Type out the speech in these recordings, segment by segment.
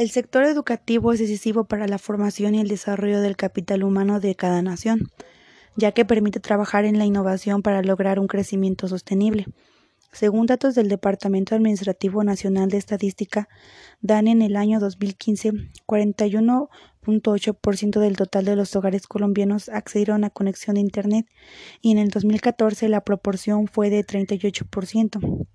El sector educativo es decisivo para la formación y el desarrollo del capital humano de cada nación, ya que permite trabajar en la innovación para lograr un crecimiento sostenible. Según datos del Departamento Administrativo Nacional de Estadística, dan en el año 2015 41.8% del total de los hogares colombianos accedieron a conexión de Internet y en el 2014 la proporción fue de 38%.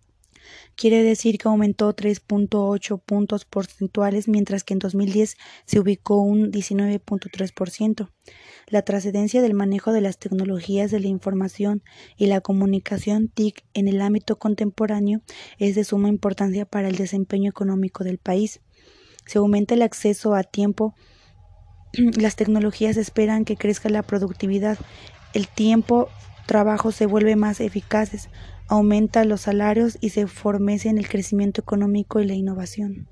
Quiere decir que aumentó 3.8 puntos porcentuales, mientras que en 2010 se ubicó un 19.3%. La trascendencia del manejo de las tecnologías de la información y la comunicación TIC en el ámbito contemporáneo es de suma importancia para el desempeño económico del país. Se aumenta el acceso a tiempo, las tecnologías esperan que crezca la productividad, el tiempo trabajo se vuelve más eficaces, aumenta los salarios y se en el crecimiento económico y la innovación.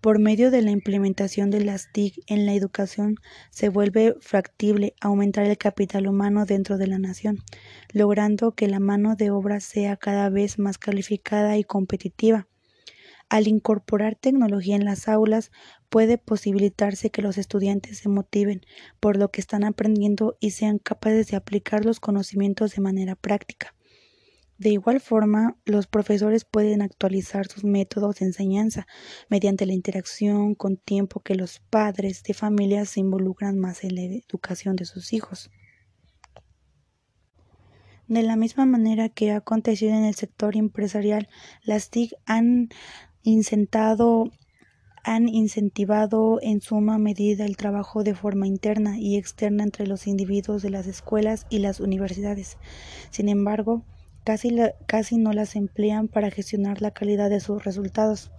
Por medio de la implementación de las TIC en la educación, se vuelve factible aumentar el capital humano dentro de la nación, logrando que la mano de obra sea cada vez más calificada y competitiva. Al incorporar tecnología en las aulas, puede posibilitarse que los estudiantes se motiven por lo que están aprendiendo y sean capaces de aplicar los conocimientos de manera práctica. De igual forma, los profesores pueden actualizar sus métodos de enseñanza mediante la interacción con tiempo que los padres de familia se involucran más en la educación de sus hijos. De la misma manera que ha acontecido en el sector empresarial, las TIC han han incentivado en suma medida el trabajo de forma interna y externa entre los individuos de las escuelas y las universidades. Sin embargo, casi, no las emplean para gestionar la calidad de sus resultados,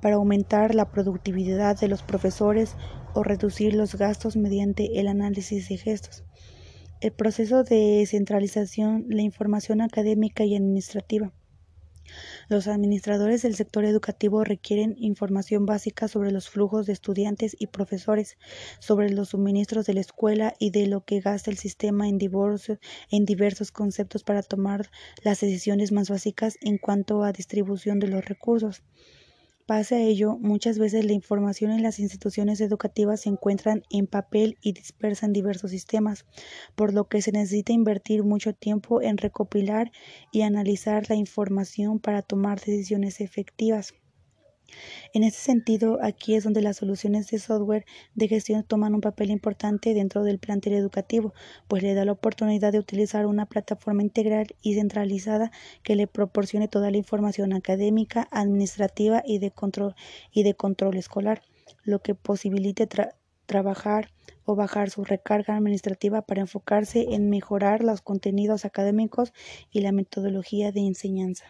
para aumentar la productividad de los profesores o reducir los gastos mediante el análisis de gestos. El proceso de centralización, la información académica y administrativa los administradores del sector educativo requieren información básica sobre los flujos de estudiantes y profesores, sobre los suministros de la escuela y de lo que gasta el sistema en, diversos conceptos para tomar las decisiones más básicas en cuanto a distribución de los recursos. Pese a ello, muchas veces la información en las instituciones educativas se encuentran en papel y dispersa en diversos sistemas, por lo que se necesita invertir mucho tiempo en recopilar y analizar la información para tomar decisiones efectivas. En ese sentido, aquí es donde las soluciones de software de gestión toman un papel importante dentro del plantel educativo, pues le da la oportunidad de utilizar una plataforma integral y centralizada que le proporcione toda la información académica, administrativa y de control, y de control escolar, lo que posibilite trabajar o bajar su recarga administrativa para enfocarse en mejorar los contenidos académicos y la metodología de enseñanza.